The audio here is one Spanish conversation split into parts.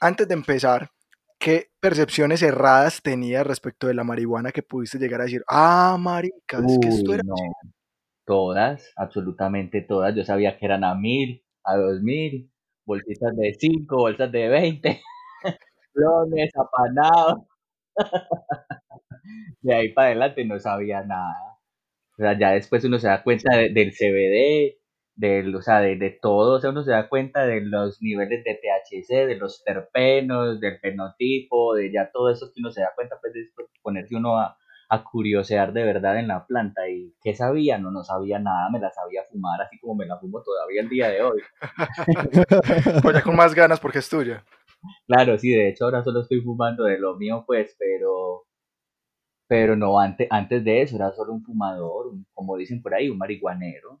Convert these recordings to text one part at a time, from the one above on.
antes de empezar, ¿qué percepciones erradas tenías respecto de la marihuana que pudiste llegar a decir, ah, marica, es que esto era no, todas, absolutamente todas. Yo sabía que eran a mil, a dos mil, bolsitas de cinco, bolsas de veinte, clones, apanados. De ahí para adelante no sabía nada. O sea, ya después uno se da cuenta de- del CBD, del, o sea, de, de todo, o sea, uno se da cuenta de los niveles de THC, de los terpenos, del fenotipo, de ya todo eso que uno se da cuenta, pues, de ponerse uno a, a curiosear de verdad en la planta. ¿Y qué sabía? No, no sabía nada, me la sabía fumar, así como me la fumo todavía el día de hoy. o ya con más ganas porque es tuya? Claro, sí, de hecho ahora solo estoy fumando de lo mío, pues, pero, pero no, antes, antes de eso era solo un fumador, un- como dicen por ahí, un marihuanero.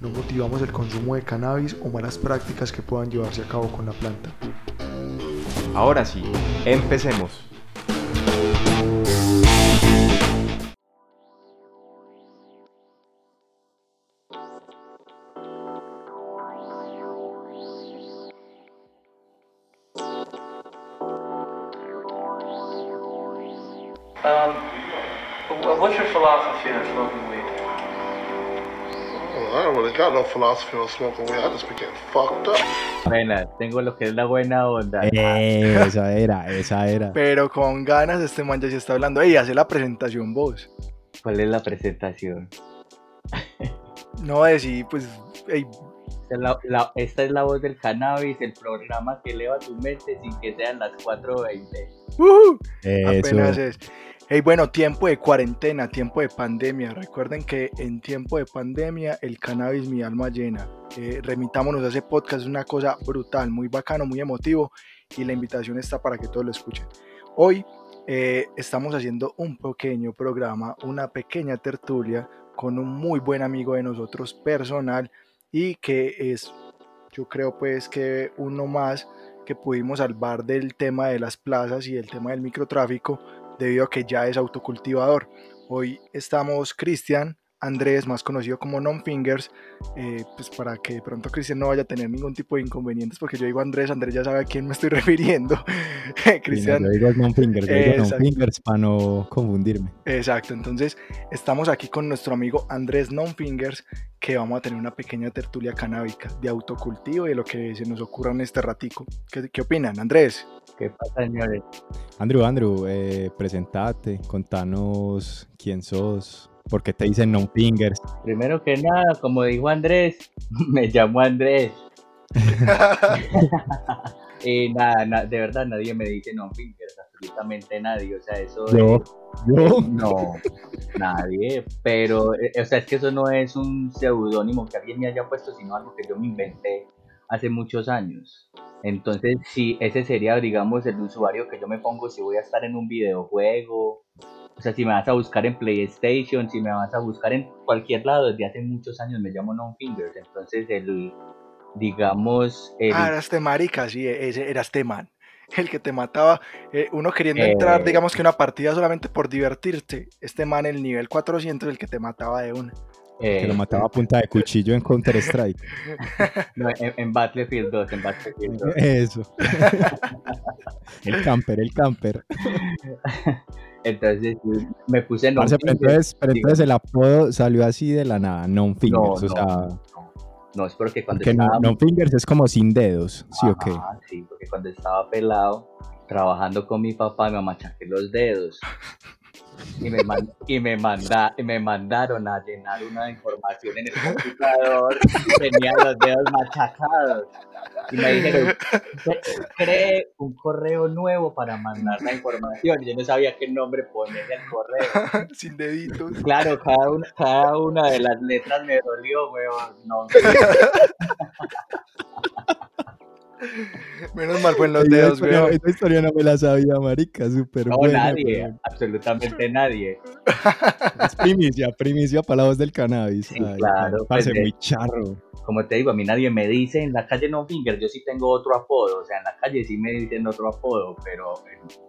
No motivamos el consumo de cannabis o malas prácticas que puedan llevarse a cabo con la planta. Ahora sí, empecemos. Got no philosophy on smoking weed. I just be getting fucked up. Buena, tengo lo que es la buena onda. Eh, esa era, esa era. Pero con ganas este man ya se está hablando. Ey, hace la presentación vos. ¿Cuál es la presentación? No decir, pues, ey, es la, la- esta es la voz del cannabis, el programa que eleva tu mente sin que sean las 4.20. ¡ujú! Eso. apenas es. Hey, bueno, tiempo de cuarentena, tiempo de pandemia. Recuerden que en tiempo de pandemia el cannabis mi alma llena. Eh, remitámonos a ese podcast, es una cosa brutal, muy bacano, muy emotivo y la invitación está para que todos lo escuchen. Hoy eh, estamos haciendo un pequeño programa, una pequeña tertulia con un muy buen amigo de nosotros personal y que es, yo creo pues que uno más que pudimos salvar del tema de las plazas y del tema del microtráfico debido a que ya es autocultivador. Hoy estamos Cristian, Andrés, más conocido como Non Fingers, eh, pues para que de pronto Cristian no vaya a tener ningún tipo de inconvenientes, porque yo digo Andrés, Andrés ya sabe a quién me estoy refiriendo. Cristian, Yo digo non-fingers, yo digo non-fingers para no confundirme. exacto, entonces estamos aquí con nuestro amigo Andrés Non Fingers, que vamos a tener una pequeña tertulia canábica de autocultivo y de lo que se nos ocurra en este ratico. ¿Qué, qué opinan, Andrés? ¿Qué pasa, señores? Andrew, Andrew, eh, presentate, contanos quién sos, por qué te dicen non-fingers. Primero que nada, como dijo Andrés, me llamo Andrés. y nada, na- de verdad nadie me dice no fingers, absolutamente nadie. O sea, eso Yo, es- yo. No, nadie. Pero, eh, o sea, es que eso no es un seudónimo que alguien me haya puesto, sino algo que yo me inventé hace muchos años. Entonces, sí, ese sería, digamos, el usuario que yo me pongo si voy a estar en un videojuego. O sea, si me vas a buscar en PlayStation, si me vas a buscar en cualquier lado, desde hace muchos años me llamo Non Fingers. Entonces, el, digamos, el, Ah, era este marica, sí, ese era este man. El que te mataba, eh, uno queriendo Eh. entrar, digamos que una partida solamente por divertirte. Este man, el nivel 400, el que te mataba de una. Eh, Que lo mataba a punta de cuchillo en Counter-Strike. no, en, en Battlefield 2, en Battlefield 2. Eso. el camper, el camper. Entonces, me puse Non Parce, pero Fingers. entonces, pero entonces el apodo salió así de la nada, No, non-fingers. no, o sea, no, no, es porque cuando porque estaba non-fingers es como sin dedos, ¿sí o qué? Ajá, sí, porque cuando estaba pelado, trabajando con mi papá, me machaqué los dedos. Y me, man- y, me manda, y me mandaron a llenar una información en el computador. Tenía los dedos machacados. Y me dijeron, "Cre- cree un correo nuevo para mandar la información. Y yo no sabía qué nombre ponerle al correo. Sin deditos. Claro, cada una, cada una de las letras me dolió, weón. No, Menos mal fue en los dedos, weón. esa historia no me la sabía, marica, súper No, buena. nadie, absolutamente nadie. Es primicia, primicia para la voz del cannabis. Sí, claro, Parce, pues, muy charro. Como te digo, a mí nadie me dice en la calle No Finger, yo sí tengo otro apodo, o sea, en la calle sí me dicen otro apodo, pero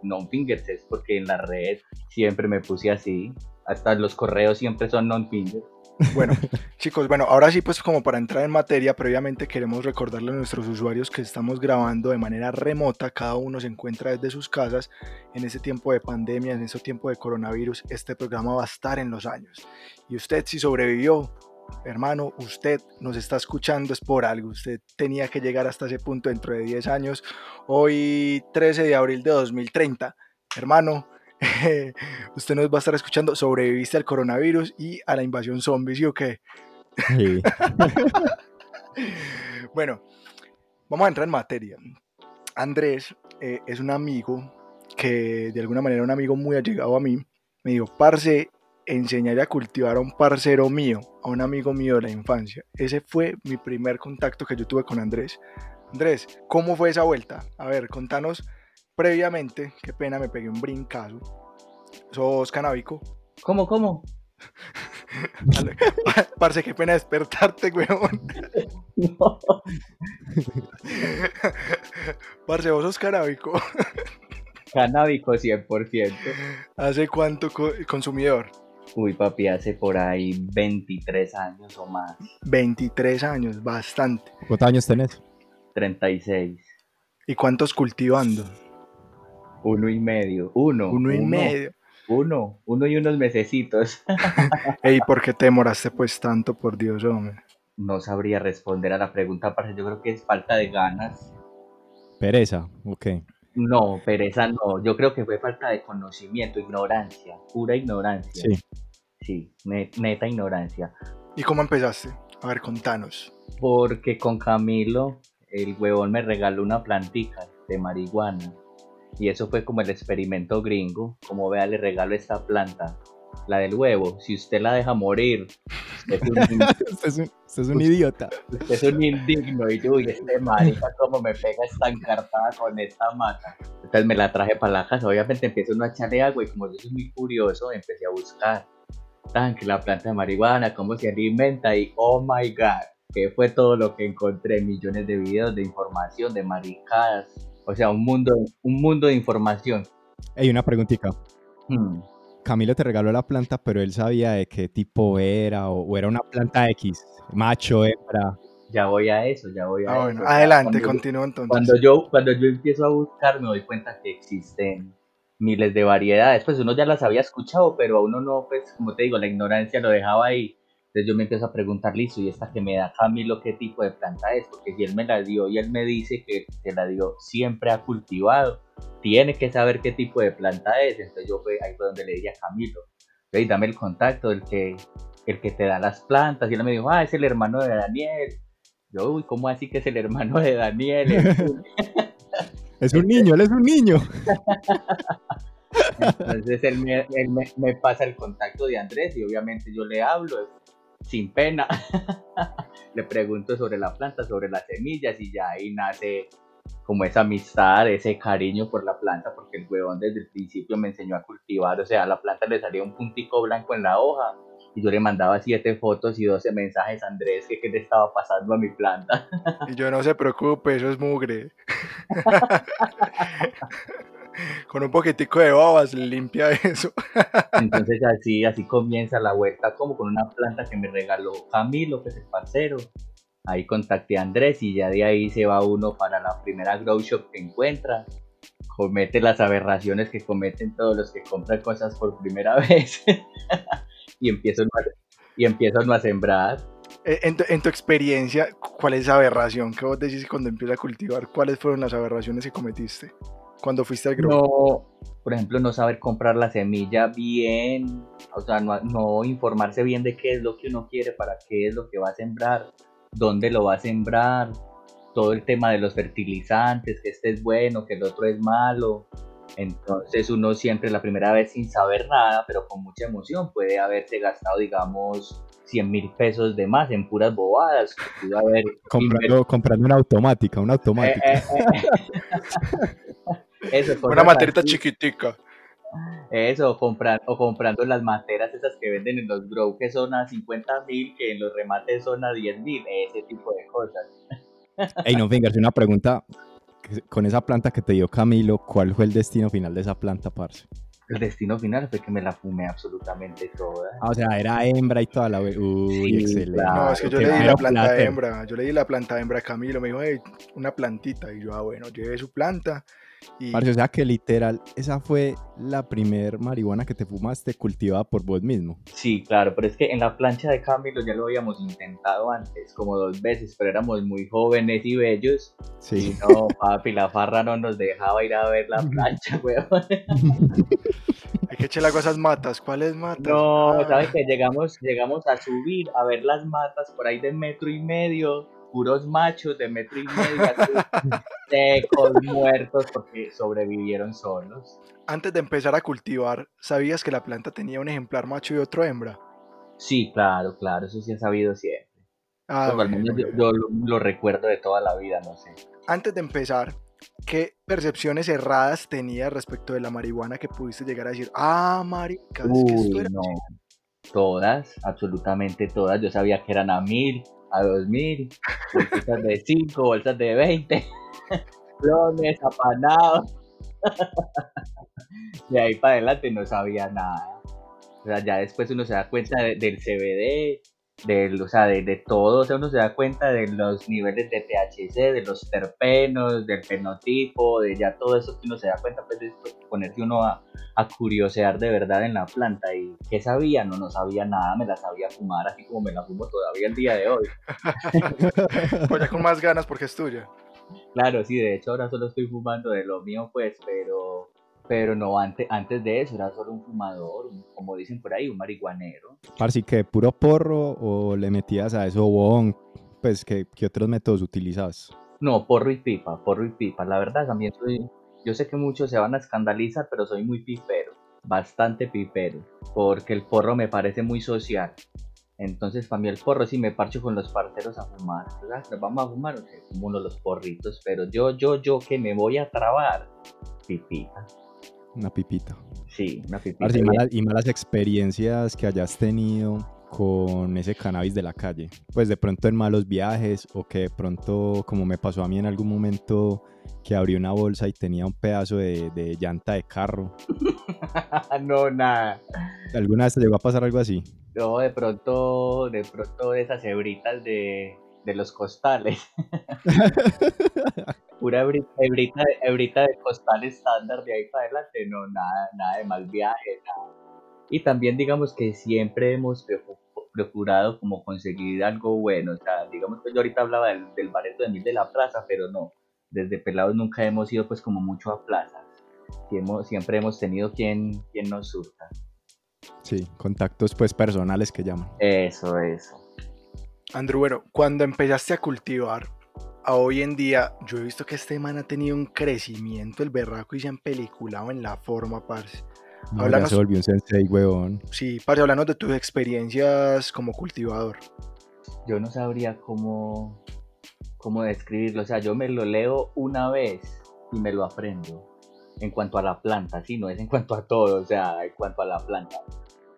Non Fingers es porque en la red siempre me puse así, hasta los correos siempre son Non Fingers. Bueno, chicos, bueno, ahora sí, pues como para entrar en materia, previamente queremos recordarle a nuestros usuarios que estamos grabando de manera remota, cada uno se encuentra desde sus casas en ese tiempo de pandemia, en ese tiempo de coronavirus, este programa va a estar en los años. Y usted si sobrevivió, hermano, usted nos está escuchando es por algo, usted tenía que llegar hasta ese punto dentro de 10 años, hoy 13 de abril de 2030, hermano. Usted nos va a estar escuchando, sobreviviste al coronavirus y a la invasión zombie, ¿sí o qué? Sí. Bueno, vamos a entrar en materia. Andrés eh, es un amigo que de alguna manera un amigo muy allegado a mí. Me dijo, parce, enseñaré a cultivar a un parcero mío, a un amigo mío de la infancia. Ese fue mi primer contacto que yo tuve con Andrés. Andrés, ¿cómo fue esa vuelta? A ver, contanos previamente, qué pena, me pegué un brincazo. ¿Sos canábico? ¿Cómo, cómo? Parce, qué pena despertarte, weón. No. Parce, vos sos canábico. Canábico 100%. ¿Hace cuánto co- consumidor? Uy, papi, hace por ahí 23 años o más. 23 años, bastante. ¿Cuántos años tenés? 36. ¿Y cuántos cultivando? Uno y medio. Uno. Uno y medio. Uno. Uno y unos mesecitos. Ey, ¿por qué te demoraste pues tanto, por Dios, hombre? No sabría responder a la pregunta, parce. Yo creo que es falta de ganas. Pereza, ok. No, pereza no. Yo creo que fue falta de conocimiento, ignorancia. Pura ignorancia. Sí. Sí, ne- neta ignorancia. ¿Y cómo empezaste? A ver, contanos. Porque con Camilo, el huevón me regaló una plantica de marihuana. Y eso fue como el experimento gringo. Como vea, le regalo esta planta. La del huevo. Si usted la deja morir, usted es un, Usted es un, usted es un idiota. usted es un indigno. Y yo, uy, este marica, como me pega esta encartada con esta mata. Entonces me la traje para la casa. Obviamente empiezo uno a echarle agua. Y como yo soy muy curioso, empecé a buscar. Tan que la planta de marihuana, cómo se alimenta. Y oh my god, que fue todo lo que encontré. Millones de videos de información, de maricadas. O sea, un mundo, un mundo de información. Ey, una preguntita. Hmm. Camilo te regaló la planta, pero él sabía de qué tipo era, o, o era una planta X, macho, hembra. Ya voy a eso, ya voy a Ah, eso. bueno, adelante, continúa entonces. Cuando yo, cuando yo empiezo a buscar me doy cuenta que existen miles de variedades. Pues uno ya las había escuchado, pero a uno no, pues como te digo, la ignorancia lo dejaba ahí. Entonces yo me empiezo a preguntar, listo, ¿y esta que me da Camilo qué tipo de planta es? Porque si él me la dio y él me dice que se la dio, siempre ha cultivado, tiene que saber qué tipo de planta es. Entonces yo fue, ahí fue donde le dije a Camilo, "Ey, dame el contacto del que, el que te da las plantas. Y él me dijo, ah, es el hermano de Daniel. Yo, uy, ¿cómo así que es el hermano de Daniel? Es un niño, él es un niño. Entonces él, me, él me- me pasa el contacto de Andrés y obviamente yo le hablo sin pena. le pregunto sobre la planta, sobre las semillas y ya ahí nace como esa amistad, ese cariño por la planta, porque el huevón desde el principio me enseñó a cultivar, o sea, a la planta le salía un puntico blanco en la hoja y yo le mandaba siete fotos y 12 mensajes a Andrés que qué le estaba pasando a mi planta. Y yo no se preocupe, eso es mugre. Con un poquitico de babas limpia eso. Entonces así, así comienza la vuelta, como con una planta que me regaló Camilo, que es el parcero. Ahí contacté a Andrés y ya de ahí se va uno para la primera grow shop que encuentra. Comete las aberraciones que cometen todos los que compran cosas por primera vez. y empiezo a, y empiezo a sembrar. Eh, En tu, en tu experiencia, ¿cuál es la aberración que vos decís cuando empiezas a cultivar? ¿Cuáles fueron las aberraciones que cometiste cuando fuiste al grow? No, por ejemplo, no saber comprar la semilla bien, o sea, no, no informarse bien de qué es lo que uno quiere, para qué es lo que va a sembrar, dónde lo va a sembrar, todo el tema de los fertilizantes, que este es bueno, que el otro es malo. Entonces uno siempre la primera vez sin saber nada, pero con mucha emoción, puede haberse gastado, digamos, 100 mil pesos de más en puras bobadas. Comprando, comprando una automática, una Eh, automática. eh, eh. Eso, Una materita así. chiquitica. Eso, o, comprar, o comprando las materas esas que venden en los grow que son a 50 mil, que en los remates son a 10 mil, ese tipo de cosas. Ey, no, Fingers, una pregunta. Con esa planta que te dio Camilo, ¿cuál fue el destino final de esa planta, parce? El destino final fue que me la fumé absolutamente toda. Ah, o sea, era hembra y toda la... ve- Uy, Sí, excelente. claro. No, es que yo le di la planta plater. hembra. Yo le di la planta hembra a Camilo. Me dijo, hey, una plantita. Y yo, ah, bueno, llevé su planta. Y Parce, o sea que literal, esa fue la primer marihuana que te fumaste cultivada por vos mismo. Sí, claro, pero es que en la plancha de Camilo ya lo habíamos intentado antes, como dos veces, pero éramos muy jóvenes y bellos. Y Sí. no, papi, la farra no nos dejaba ir a ver la plancha, weón. hay que echarle agua a esas matas. ¿Cuáles matas? No, Ah, sabes que llegamos, llegamos a subir a ver las matas por ahí de metro y medio, puros machos de metro y medio, secos, muertos, porque sobrevivieron solos. Antes de empezar a cultivar, ¿sabías que la planta tenía un ejemplar macho y otro hembra? Sí, claro, claro, eso sí he sabido siempre. Ah, Pues, al menos bueno, yo, yo lo, lo recuerdo de toda la vida, no sé. Antes de empezar, ¿qué percepciones erradas tenías respecto de la marihuana que pudiste llegar a decir? Ah, marica, es que esto era... no. Todas, absolutamente todas. Yo sabía que eran a mil, a dos mil, bolsitas de cinco, bolsas de veinte, clones, apanados. De ahí para adelante no sabía nada. O sea, ya después uno se da cuenta de- del CBD, del, o sea, de, de todo. O sea, uno se da cuenta de los niveles de THC, de los terpenos, del fenotipo, de ya todo eso que uno se da cuenta, pues de ponerse uno a, a curiosear de verdad en la planta. ¿Y qué sabía? No, no sabía nada, me la sabía fumar, así como me la fumo todavía el día de hoy. Pues ya con más ganas porque es tuya. Claro, sí, de hecho ahora solo estoy fumando de lo mío, pues, pero, pero no, antes, antes de eso era solo un fumador, un- como dicen por ahí, un marihuanero. Parce, ¿y que puro porro o le metías a eso bon? Pues, ¿qué, qué otros métodos utilizabas? No, porro y pipa, porro y pipa. La verdad también soy, yo sé que muchos se van a escandalizar, pero soy muy pipero, bastante pipero, porque el porro me parece muy social. Entonces, para mí el porro, si me parcho con los parceros a fumar, ¿verdad? Nos vamos a fumar, ok, fumo uno los porritos, pero yo, yo, yo que me voy a trabar, pipita. Una pipita. Sí, una pipita. Y, malas, y malas experiencias que hayas tenido con ese cannabis de la calle. Pues de pronto en malos viajes o que de pronto, como me pasó a mí en algún momento, que abrí una bolsa y tenía un pedazo de, de llanta de carro. no, nada. ¿Alguna vez te llegó a pasar algo así? No, de pronto, de pronto esas hebritas de, de los costales. Pura hebri- hebrita, de- hebrita de costal estándar de ahí para adelante, no, nada, nada de mal viaje, nada. Y también digamos que siempre hemos procurado como conseguir algo bueno, o sea, digamos que yo ahorita hablaba del, del bareto de mil de la plaza, pero no, desde pelados nunca hemos ido pues como mucho a plazas, hemos- siempre hemos tenido quien, quien nos surta. Sí, contactos pues personales que llaman. Eso, eso. Andrew, bueno, cuando empezaste a cultivar, a hoy en día, yo he visto que este man ha tenido un crecimiento, el berraco, y se han peliculado en la forma, parce. No, ya se volvió un sensei, huevón. Sí, parce, háblanos de tus experiencias como cultivador. yo no sabría cómo, cómo describirlo. O sea, yo me lo leo una vez y me lo aprendo. En cuanto a la planta, sí, no es en cuanto a todo, o sea, en cuanto a la planta.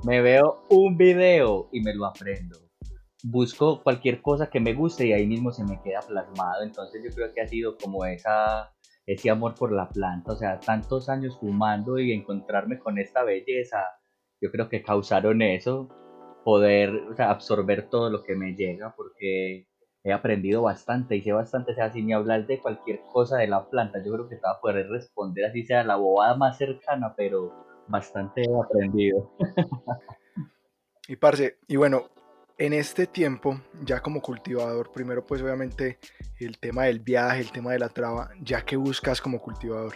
Me veo un video y me lo aprendo. Busco cualquier cosa que me guste y ahí mismo se me queda plasmado. Entonces yo creo que ha sido como esa, ese amor por la planta. O sea, tantos años fumando y encontrarme con esta belleza, yo creo que causaron eso poder o sea, absorber todo lo que me llega porque he aprendido bastante y sé bastante, o sea, sin ni hablar de cualquier cosa de la planta, yo creo que te va a poder responder así sea la bobada más cercana, pero bastante he aprendido. Y parce, y bueno, en este tiempo, ya como cultivador, primero pues obviamente el tema del viaje, el tema de la traba, ya que buscas como cultivador.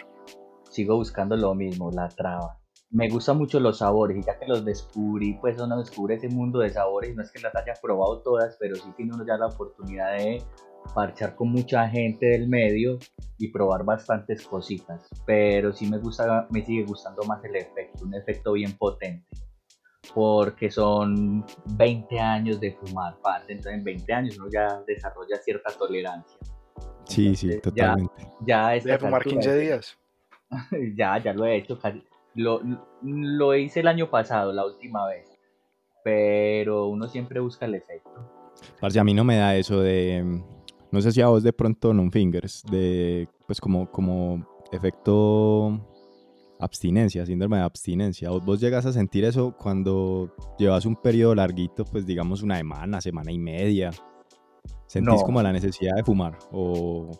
Sigo buscando lo mismo, la traba. Me gustan mucho los sabores y ya que los descubrí, pues uno descubre ese mundo de sabores, no es que las haya probado todas, pero sí tiene uno ya la oportunidad de parchar con mucha gente del medio y probar bastantes cositas. Pero sí me gusta, me sigue gustando más el efecto, un efecto bien potente. Porque son 20 años de fumar, parce. Entonces en 20 años uno ya desarrolla cierta tolerancia. Sí, sí, Entonces, ya- totalmente. Ya, a Debe estas fumar 15 alturas- días. ya, ya lo he hecho casi. Lo, lo hice el año pasado, la última vez. Pero uno siempre busca el efecto. Parce, a mí no me da eso de. No sé si a vos de pronto non fingers, de pues como, como efecto abstinencia, síndrome de abstinencia. ¿Vos, vos llegas a sentir eso cuando llevas un periodo larguito, pues digamos una semana, semana y media. ¿Sentís No. como la necesidad de fumar? ¿O,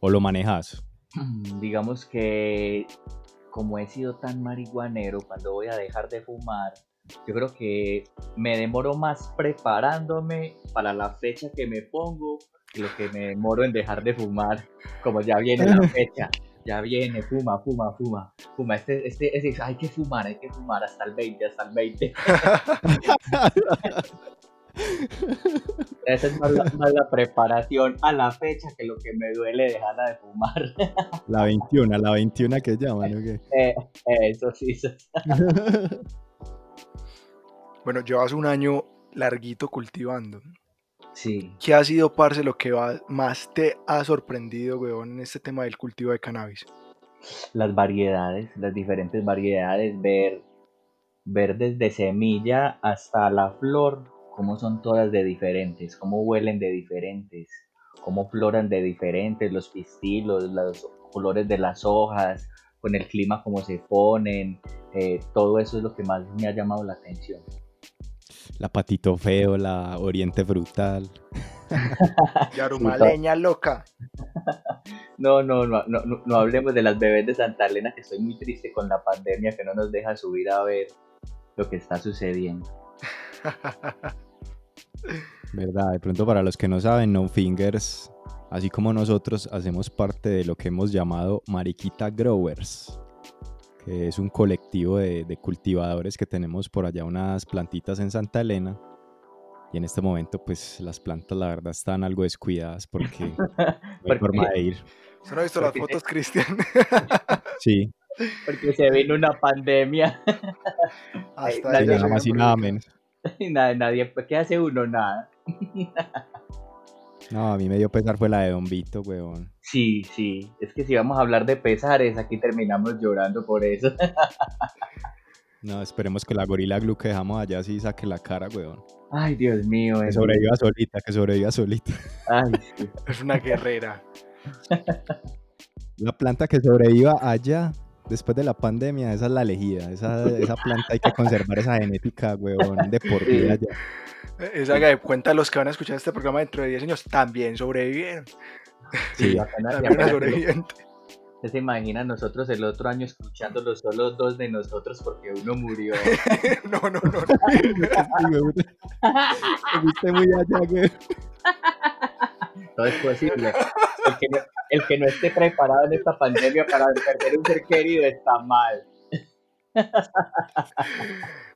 o lo manejas? Digamos que como he sido tan marihuanero, cuando voy a dejar de fumar, yo creo que me demoro más preparándome para la fecha que me pongo que lo que me demoro en dejar de fumar. Como ya viene la fecha, ya viene, fuma, fuma, fuma, fuma. Este, este, este, hay que fumar, hay que fumar hasta el 20, hasta el 20. Esa es más la, más la preparación a la fecha que lo que me duele dejar de fumar. La 21, la 21 que llaman, ¿o qué? Eh, eso sí, eso sí. Bueno, llevas un año larguito cultivando. Sí. ¿Qué ha sido, parce, lo que va- más te ha sorprendido, weón, en este tema del cultivo de cannabis? las variedades, las diferentes variedades, ver, ver desde semilla hasta la flor, cómo son todas de diferentes, cómo huelen de diferentes, cómo floran de diferentes, los pistilos, los colores de las hojas, con el clima cómo se ponen, eh, todo eso es lo que más me ha llamado la atención. La patito feo, la oriente frutal. Yarumaleña loca. No, no, no, no, no, no hablemos de las bebés de Santa Elena, que estoy muy triste con la pandemia que no nos deja subir a ver lo que está sucediendo. ¿Verdad? De pronto para los que no saben, No Fingers, así como nosotros, hacemos parte de lo que hemos llamado Mariquita Growers, que es un colectivo de, de cultivadores que tenemos por allá unas plantitas en Santa Elena. Y en este momento, pues las plantas la verdad están algo descuidadas porque no hay forma de ir. ¿Usted no ha visto las Porque- fotos, Cristian? Sí, Porque se vino una pandemia Hasta nadie- ella nada se más y nada menos. nada, nadie, ¿qué hace uno? Nada. No, a mí me dio pesar fue la de Don Vito, weón. Sí, sí, es que si vamos a hablar de pesares, aquí terminamos llorando por eso. No, esperemos que la gorila glue que dejamos allá sí saque la cara, weón. Ay, Dios mío. Que es- sobreviva solita, que sobreviva solita. Ay, sí. Es una guerrera. La planta que sobreviva allá después de la pandemia, esa es la elegida. Esa, esa planta hay que conservar esa genética, weón, de por vida allá. Esa haga de cuenta los que van a escuchar este programa dentro de 10 años también sobrevivieron. Sí, apenas- También sobreviviente. ¿Usted se imagina nosotros el otro año escuchándolo solo dos de nosotros porque uno murió? No, no, no. no. Sí, weón. Te fuiste muy allá, weón. Todo es posible. El que, no, el que no esté preparado en esta pandemia para perder un ser querido está mal.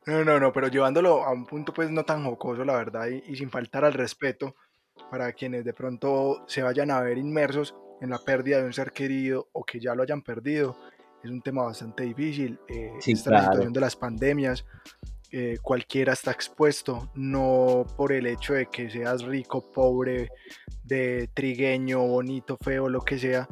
No, no, no, pero llevándolo a un punto pues no tan jocoso, la verdad, y, y sin faltar al respeto para quienes de pronto se vayan a ver inmersos en la pérdida de un ser querido o que ya lo hayan perdido, es un tema bastante difícil. eh, Sí, esta es la situación de las pandemias, eh, cualquiera está expuesto, no por el hecho de que seas rico, pobre, de trigueño, bonito, feo, lo que sea,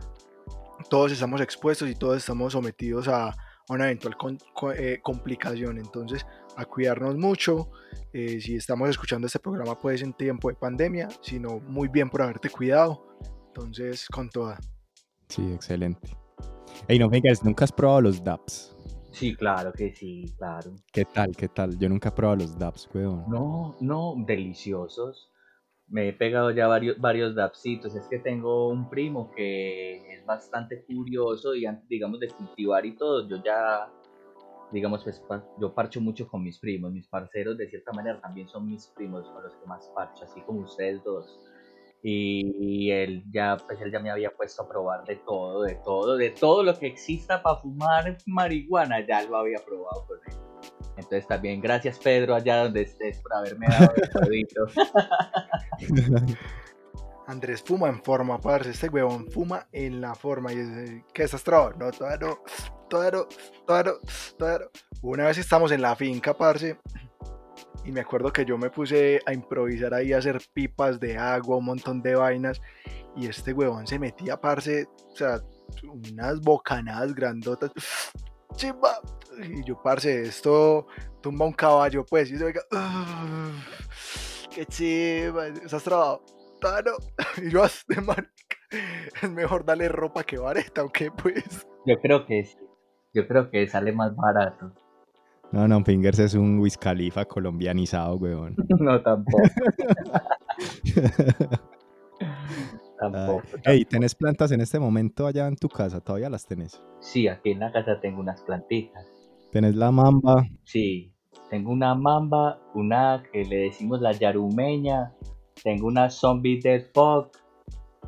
todos estamos expuestos y todos estamos sometidos a, una eventual con- co- eh, complicación. Entonces, a cuidarnos mucho. eh, si estamos escuchando este programa, pues en tiempo de pandemia, sino muy bien por haberte cuidado. Entonces, con toda. Sí, excelente. Ey, no, Fingers, ¿nunca has probado los DAPs? Sí, claro que sí, claro. ¿Qué tal, qué tal? Yo nunca he probado los DAPs, weón. No, no, deliciosos. Me he pegado ya varios, varios dapsitos. Es que tengo un primo que es bastante curioso y digamos, de cultivar y todo, yo ya, digamos, pues yo parcho mucho con mis primos. Mis parceros, de cierta manera, también son mis primos con los que más parcho, así como ustedes dos. Y él ya, pues él ya me había puesto a probar de todo, de todo, de todo lo que exista para fumar marihuana, ya lo había probado con él. Entonces también gracias Pedro allá donde estés por haberme dado el todito. Andrés fuma en forma, parce. Este huevón fuma en la forma. Y es, ¿Qué estás trabado? No, todavía no. claro, claro, claro. Una vez estamos en la finca, parce, y me acuerdo que yo me puse a improvisar ahí, a hacer pipas de agua, un montón de vainas, y este huevón se metía, parce, o sea, unas bocanadas grandotas. Chimba. Y yo, parce, esto tumba un caballo, pues, y se venga, qué chimba, estás trabado. Tano. Y yo, de marica, es mejor darle ropa que vareta, ¿o qué, pues? Yo creo que sí. Yo creo que sale más barato. No, no, Fingers es un Wiz Khalifa colombianizado, weón. No, tampoco. tampoco. Hey, ¿tenés plantas en este momento allá en tu casa? ¿Todavía las tenés? Sí, aquí en la casa tengo unas plantitas. ¿Tenés la mamba? Sí, tengo una mamba, una que le decimos la yarumeña, tengo una zombie dead fog,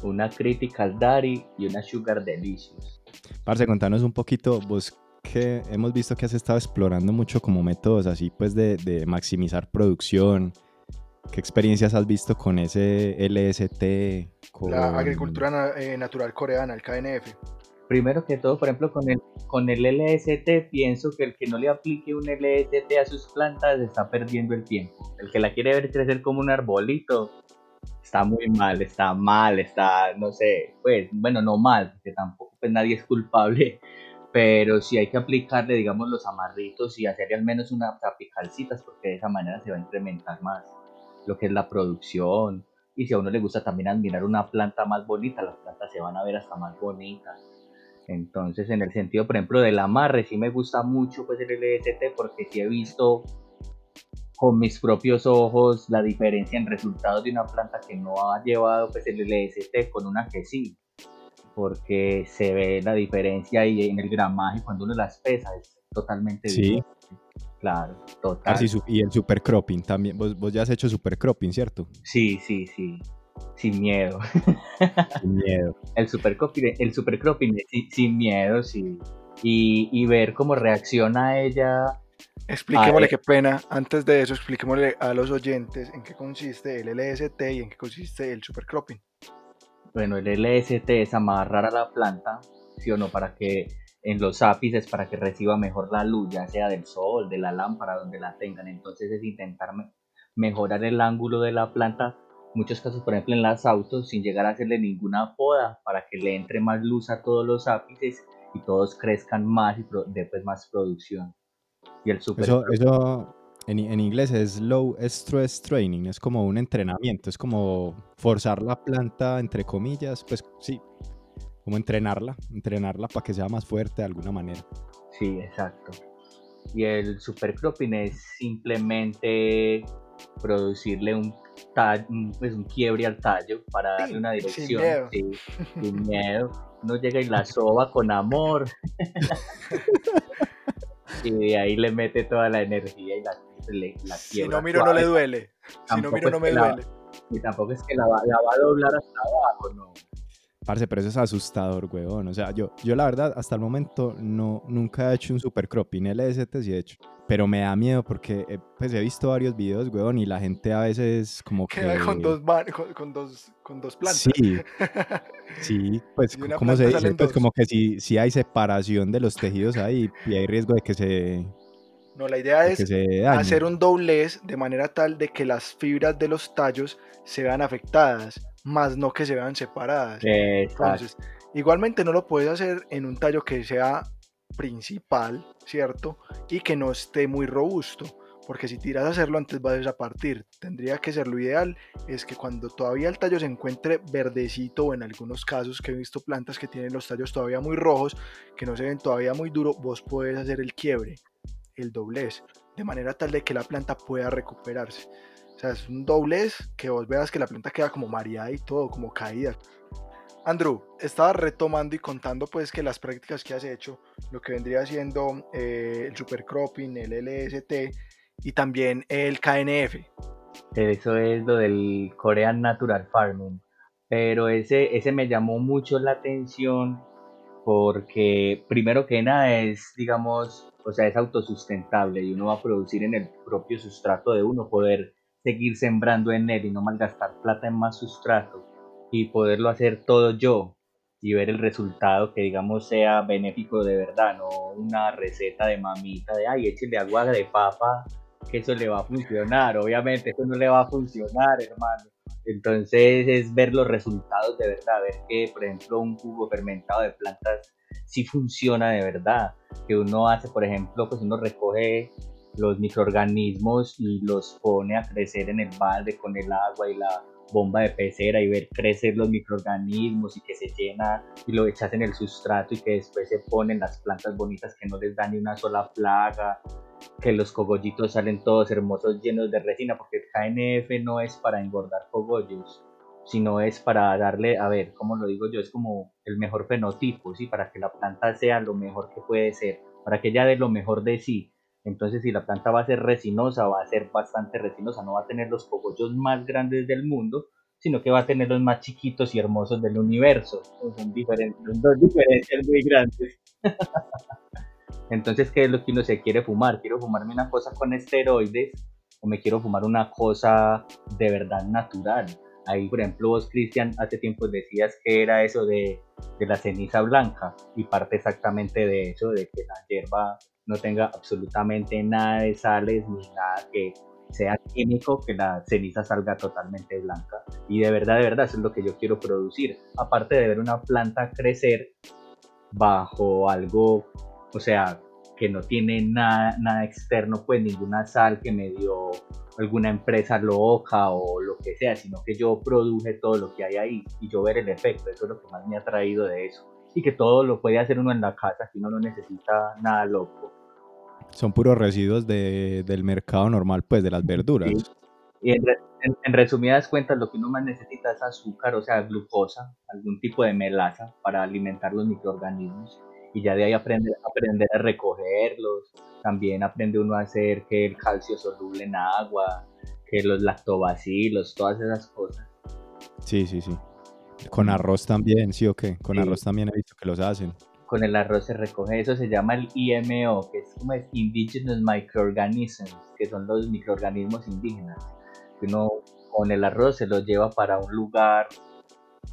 una critical daddy y una sugar delicious. Parce, contanos un poquito, vos que hemos visto que has estado explorando mucho como métodos así pues de, de maximizar producción. ¿Qué experiencias has visto con ese LST? Con... La agricultura na- eh, natural coreana, el KNF. Primero que todo, por ejemplo, con el, con el LST, pienso que el que no le aplique un LST a sus plantas está perdiendo el tiempo. El que la quiere ver crecer como un arbolito está muy mal, está mal, está, no sé, pues, bueno, no mal, porque tampoco pues nadie es culpable, pero sí hay que aplicarle, digamos, los amarritos y hacerle al menos unas apicalcitas, porque de esa manera se va a incrementar más lo que es la producción. Y si a uno le gusta también admirar una planta más bonita, las plantas se van a ver hasta más bonitas. Entonces, en el sentido, por ejemplo, del amarre, sí me gusta mucho pues el LST porque sí he visto con mis propios ojos la diferencia en resultados de una planta que no ha llevado pues el LST con una que sí. Porque se ve la diferencia y en el gramaje cuando uno las pesa es totalmente Sí. diferente. Claro, total. Ah, sí, y el super cropping también. Vos, vos ya has hecho super cropping, ¿cierto? Sí, sí, sí. Sin miedo. Sin miedo. El super cropping, el super cropping sin, sin miedo, sí. Y, y ver cómo reacciona ella. Expliquémosle eh. qué pena, antes de eso, expliquémosle a los oyentes en qué consiste el LST y en qué consiste el supercropping. Bueno, el LST es amarrar a la planta, ¿sí o no? Para que en los ápices, para que reciba mejor la luz, ya sea del sol, de la lámpara, donde la tengan. Entonces es intentar me- mejorar el ángulo de la planta. Muchos casos, por ejemplo, en las autos, sin llegar a hacerle ninguna poda, para que le entre más luz a todos los ápices y todos crezcan más y pues más producción. Y el super Eso, eso en, en inglés es low stress training, es como un entrenamiento, es como forzar la planta, entre comillas, pues sí, como entrenarla, entrenarla para que sea más fuerte de alguna manera. Sí, exacto. Y el supercropping es simplemente producirle un, pues un quiebre al tallo para darle una Sin dirección. miedo. sí, sin miedo. Uno llega y la soba con amor. y de ahí le mete toda la energía y la, le- la Si no miro, no le duele. Si no miro, no me que la- duele. Y tampoco es que la, va- la va a doblar hasta abajo, no. Parce, pero eso es asustador, weón. O sea, yo, yo la verdad, hasta el momento, no, nunca he hecho un super cropping LST, sí he hecho. Pero me da miedo porque eh, pues he visto varios videos, weón, y la gente a veces como que... Queda con dos, man- con, con dos, con dos plantas. Sí, sí, pues como se dice, pues como que si, si hay separación de los tejidos ahí y hay riesgo de que se, No, la idea de es hacer un doblez de manera tal de que las fibras de los tallos se vean afectadas, más no que se vean separadas. Exacto. Entonces, igualmente no lo puedes hacer en un tallo que sea principal, ¿cierto? Y que no esté muy robusto, porque si tiras a hacerlo antes vas a partir. Tendría que ser lo ideal, es que cuando todavía el tallo se encuentre verdecito o en algunos casos que he visto plantas que tienen los tallos todavía muy rojos, que no se ven todavía muy duro, vos puedes hacer el quiebre, el doblez, de manera tal de que la planta pueda recuperarse. O sea, es un doblez que vos veas que la planta queda como mareada y todo, como caída. Andrew, estaba retomando y contando pues que las prácticas que has hecho, lo que vendría siendo eh, el supercropping, el LST y también el KNF. Eso es lo del Korean Natural Farming. Pero ese, ese me llamó mucho la atención porque primero que nada es, digamos, o sea, es autosustentable y uno va a producir en el propio sustrato de uno, poder seguir sembrando en él y no malgastar plata en más sustrato y poderlo hacer todo yo. y ver el resultado que digamos sea benéfico de verdad, no una receta de mamita de ay, échale agua de papa, que eso le va a funcionar, obviamente eso no le va a funcionar, hermano. Entonces es ver los resultados de verdad, ver que por ejemplo un jugo fermentado de plantas sí funciona de verdad, que uno hace, por ejemplo, pues uno recoge los microorganismos y los pone a crecer en el balde con el agua y la bomba de pecera y ver crecer los microorganismos y que se llena y lo echas en el sustrato y que después se ponen las plantas bonitas que no les da ni una sola plaga, que los cogollitos salen todos hermosos llenos de resina, porque el KNF no es para engordar cogollos, sino es para darle, a ver, como lo digo yo, es como el mejor fenotipo, ¿sí? Para que la planta sea lo mejor que puede ser, para que ella dé lo mejor de sí. Entonces, si la planta va a ser resinosa, va a ser bastante resinosa, no va a tener los cogollos más grandes del mundo, sino que va a tener los más chiquitos y hermosos del universo. Son dos diferencias muy grandes. Entonces, ¿qué es lo que uno se quiere fumar? ¿Quiero fumarme una cosa con esteroides o me quiero fumar una cosa de verdad natural? Ahí, por ejemplo, vos, Cristian, hace tiempo decías que era eso de, de la ceniza blanca y parte exactamente de eso, de que la hierba no tenga absolutamente nada de sales ni nada que sea químico, que la ceniza salga totalmente blanca. Y de verdad, de verdad, eso es lo que yo quiero producir. Aparte de ver una planta crecer bajo algo, o sea, que no tiene nada, nada externo, pues ninguna sal que me dio alguna empresa loca o lo que sea, sino que yo produje todo lo que hay ahí y yo ver el efecto, eso es lo que más me ha traído de eso. Y que todo lo puede hacer uno en la casa, que uno no necesita nada loco. Son puros residuos de, del mercado normal, pues, de las verduras. Sí. Y en, en, en, resumidas cuentas, lo que uno más necesita es azúcar, o sea, glucosa, algún tipo de melaza para alimentar los microorganismos. Y ya de ahí aprender, aprender a recogerlos. También aprende uno a hacer que el calcio soluble en agua, que los lactobacilos, todas esas cosas. Sí, sí, sí. Con arroz también, ¿sí o qué? Con sí. arroz también he visto que los hacen con el arroz se recoge, eso se llama el IMO, que es como es Indigenous Microorganisms, que son los microorganismos indígenas. Que uno con el arroz se los lleva para un lugar,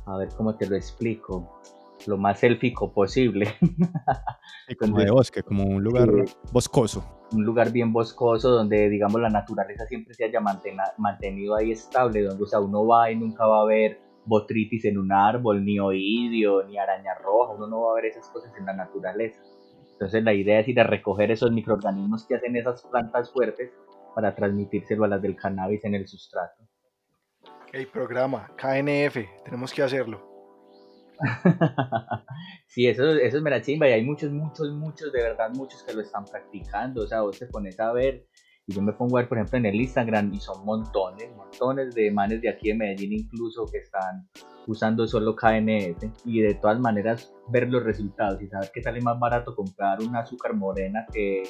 a ver cómo te lo explico, lo más élfico posible. Sí, como de bosque, como un lugar sí, boscoso. Un lugar bien boscoso donde, digamos, la naturaleza siempre se haya mantenido ahí estable, donde o sea, uno va y nunca va a ver botritis en un árbol, ni oidio, ni araña roja, uno no va a ver esas cosas en la naturaleza. Entonces la idea es ir a recoger esos microorganismos que hacen esas plantas fuertes para transmitírselo a las del cannabis en el sustrato. El programa KNF, tenemos que hacerlo. sí, eso, eso es mera chimba y hay muchos, muchos, muchos, de verdad, muchos que lo están practicando. O sea, vos te pones a ver y yo me pongo a ver, por ejemplo, en el Instagram y son montones, montones de manes de aquí de Medellín incluso que están usando solo KNF y de todas maneras ver los resultados y saber que sale más barato comprar un azúcar morena que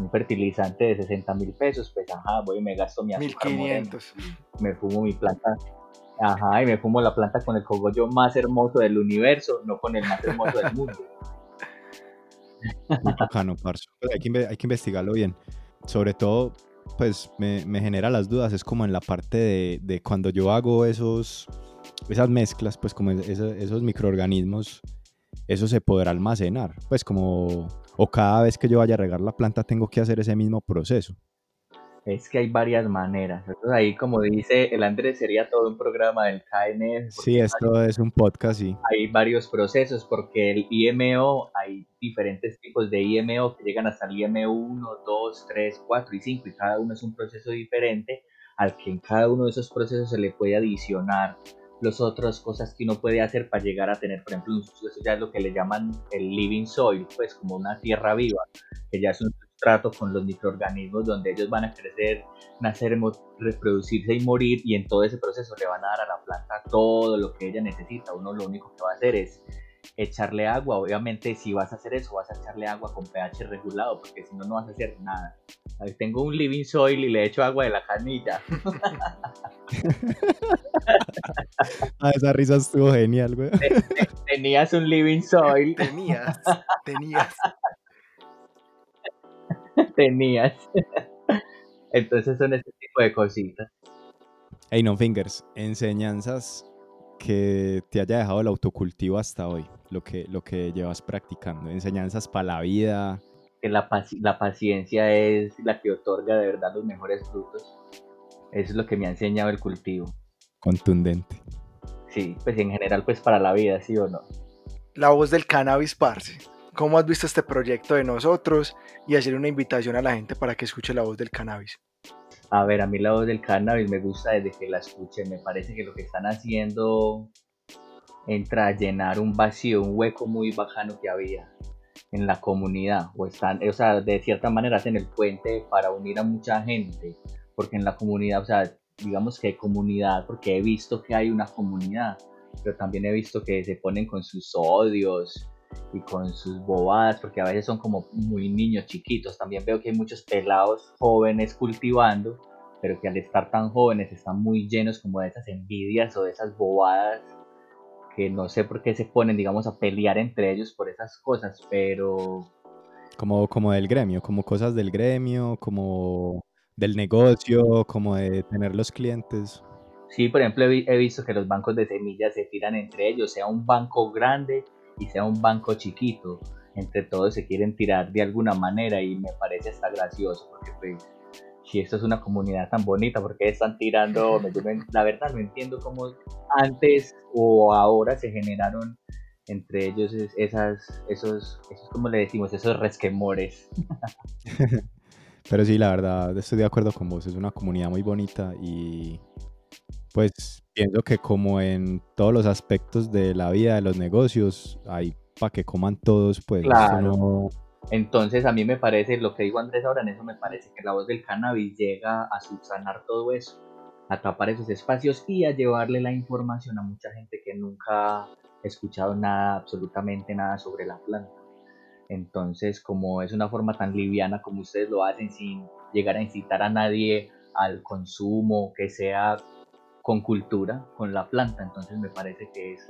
un fertilizante de 60 mil pesos, pues ajá, voy y me gasto mi azúcar 1500. morena, me fumo mi planta, ajá, y me fumo la planta con el cogollo más hermoso del universo, no con el más hermoso del mundo. Muy bacano, parce. Hay que, hay que investigarlo bien sobre todo, pues me, me, genera las dudas, es como en la parte de, de cuando yo hago esos, esas mezclas, pues como esos, esos microorganismos, eso se podrá almacenar, pues como, o cada vez que yo vaya a regar la planta tengo que hacer ese mismo proceso. Es que hay varias maneras. Entonces ahí, como dice el Andrés, sería todo un programa del KNF. Sí, esto hay, es un podcast, sí. Hay varios procesos porque el IMO, hay diferentes tipos de IMO que llegan hasta el IMO 1, 2, 3, 4 y 5 y cada uno es un proceso diferente al que en cada uno de esos procesos se le puede adicionar las otras cosas que uno puede hacer para llegar a tener, por ejemplo, eso ya es lo que le llaman el living soil, pues como una tierra viva, que ya es un trato con los microorganismos donde ellos van a crecer, nacer, reproducirse y morir y en todo ese proceso le van a dar a la planta todo lo que ella necesita. Uno lo único que va a hacer es echarle agua. Obviamente si vas a hacer eso vas a echarle agua con pH regulado porque si no no vas a hacer nada. Ahí tengo un living soil y le echo agua de la canilla. ah, esa risa estuvo genial, güey. Tenías un living soil. Tenías, tenías. tenías. Entonces son ese tipo de cositas. Hey, no fingers, enseñanzas que te haya dejado el autocultivo hasta hoy, lo que, lo que llevas practicando, enseñanzas para la vida. Que la, paci- la paciencia es la que otorga de verdad los mejores frutos. Eso es lo que me ha enseñado el cultivo. Contundente. Sí, pues en general, pues para la vida, sí o no. La voz del cannabis, parce. ¿Cómo has visto este proyecto de nosotros y hacer una invitación a la gente para que escuche la voz del cannabis? A ver, a mí la voz del cannabis me gusta desde que la escuché. Me parece que lo que están haciendo entra a llenar un vacío, un hueco muy bajano que había en la comunidad. O están, o sea, de cierta manera hacen el puente para unir a mucha gente. Porque en la comunidad, o sea, digamos que hay comunidad, porque he visto que hay una comunidad, pero también he visto que se ponen con sus odios y con sus bobadas, porque a veces son como muy niños chiquitos. También veo que hay muchos pelados jóvenes cultivando, pero que al estar tan jóvenes están muy llenos como de esas envidias o de esas bobadas que no sé por qué se ponen, digamos, a pelear entre ellos por esas cosas, pero Como, como del gremio, como cosas del gremio, como del negocio, como de tener los clientes. sí, por ejemplo, he, vi- he visto que los bancos de semillas se tiran entre ellos, sea un banco grande y sea un banco chiquito, entre todos se quieren tirar de alguna manera y me parece hasta gracioso, porque pues, si esto es una comunidad tan bonita, ¿por qué están tirando? La verdad no entiendo cómo antes o ahora se generaron entre ellos es- esas, esos, esos, como le decimos, esos resquemores. Pero sí, la verdad, estoy de acuerdo con vos. Es una comunidad muy bonita y pues pienso que como en todos los aspectos de la vida, de los negocios, hay para que coman todos, pues Claro. no- Entonces a mí me parece, lo que dijo Andrés ahora en eso me parece que la voz del cannabis llega a subsanar todo eso, a tapar esos espacios y a llevarle la información a mucha gente que nunca ha escuchado nada, absolutamente nada sobre la planta. Entonces, como es una forma tan liviana como ustedes lo hacen sin llegar a incitar a nadie al consumo, que sea con cultura, con la planta, entonces me parece que es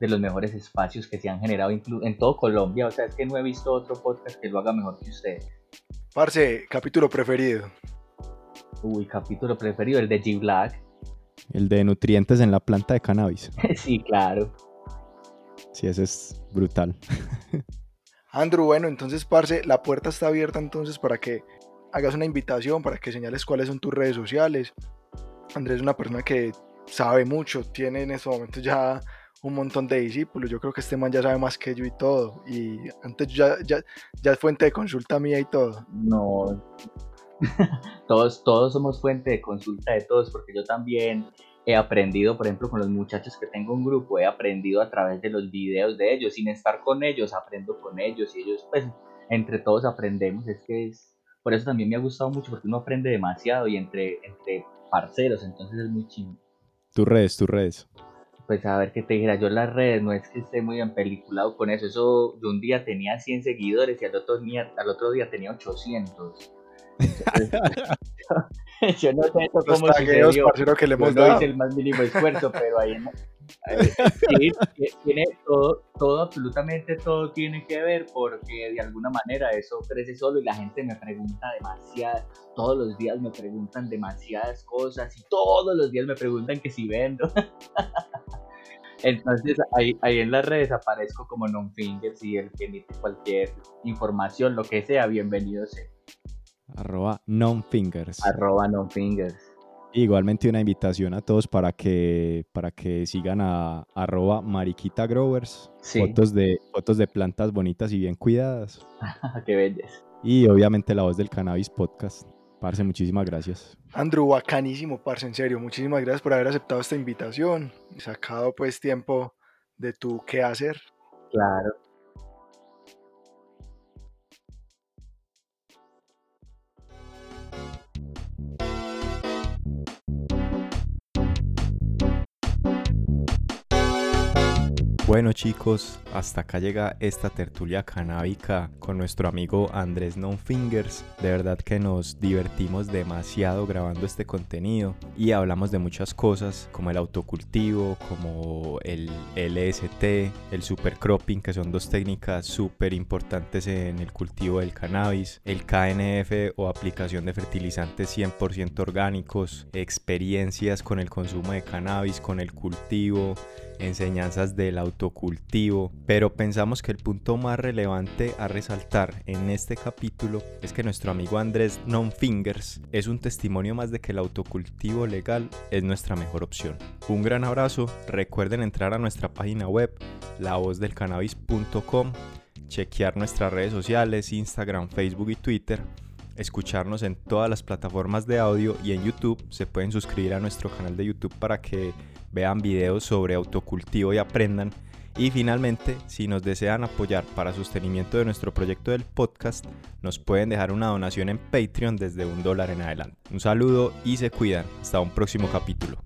de los mejores espacios que se han generado en todo Colombia. O sea, es que no he visto otro podcast que lo haga mejor que ustedes. Parce, capítulo preferido. Uy, capítulo preferido, el de G Black. el de nutrientes en la planta de cannabis. sí, claro. Sí, ese es brutal. Andrew, bueno, entonces, parce, la puerta está abierta entonces para que hagas una invitación, para que señales cuáles son tus redes sociales. Andrés es una persona que sabe mucho, tiene en estos momentos ya un montón de discípulos. Yo creo que este man ya sabe más que yo y todo. Y antes ya, ya, es fuente de consulta mía y todo. No. todos, todos somos fuente de consulta de todos, porque yo también he aprendido, por ejemplo, con los muchachos que tengo un grupo, he aprendido a través de los videos de ellos, sin estar con ellos, aprendo con ellos y ellos, pues, entre todos aprendemos. Es que por eso también me ha gustado mucho, porque uno aprende demasiado y entre, entre parceros, entonces es muy chido. Tus redes, tus redes. Pues a ver qué te dijera, yo las redes no es que esté muy empeliculado con eso, eso yo un día tenía 100 seguidores y al otro día, al otro día tenía 800. yo no sé eso Los cómo tagueos, parcero, que le yo hemos no hice el más mínimo esfuerzo, pero ahí ahí- sí, tiene todo, todo, absolutamente todo tiene que ver porque de alguna manera eso crece solo y la gente me pregunta demasiadas, todos los días me preguntan demasiadas cosas y todos los días me preguntan que si vendo. Entonces ahí, ahí en las redes aparezco como non-fingers y el que necesite cualquier información, lo que sea, bienvenido sea. Arroba nonfingers. Arroba non-fingers. Igualmente una invitación a todos para que, para que sigan a arroba mariquita growers. Sí. Fotos, de, fotos de plantas bonitas y bien cuidadas. Qué belleza. Y obviamente la voz del cannabis podcast. Parce, muchísimas gracias. Andrew, bacanísimo, parce, en serio. Muchísimas gracias por haber aceptado esta invitación y sacado pues tiempo de tu qué hacer. Claro. Bueno chicos, hasta acá llega esta tertulia canábica con nuestro amigo Andrés Nonfingers. De verdad que nos divertimos demasiado grabando este contenido y hablamos de muchas cosas como el autocultivo, como el LST, el supercropping, que son dos técnicas súper importantes en el cultivo del cannabis, el KNF o aplicación de fertilizantes 100% orgánicos, experiencias con el consumo de cannabis, con el cultivo, enseñanzas del autocultivo, pero pensamos que el punto más relevante a resaltar en este capítulo es que nuestro amigo Andrés Nonfingers es un testimonio más de que el autocultivo legal es nuestra mejor opción. Un gran abrazo, recuerden entrar a nuestra página web lavozdelcannabis.com, chequear nuestras redes sociales, Instagram, Facebook y Twitter escucharnos en todas las plataformas de audio y en YouTube. Se pueden suscribir a nuestro canal de YouTube para que vean videos sobre autocultivo y aprendan. Y finalmente, si nos desean apoyar para sostenimiento de nuestro proyecto del podcast, nos pueden dejar una donación en Patreon desde un dólar en adelante. Un saludo y se cuidan. Hasta un próximo capítulo.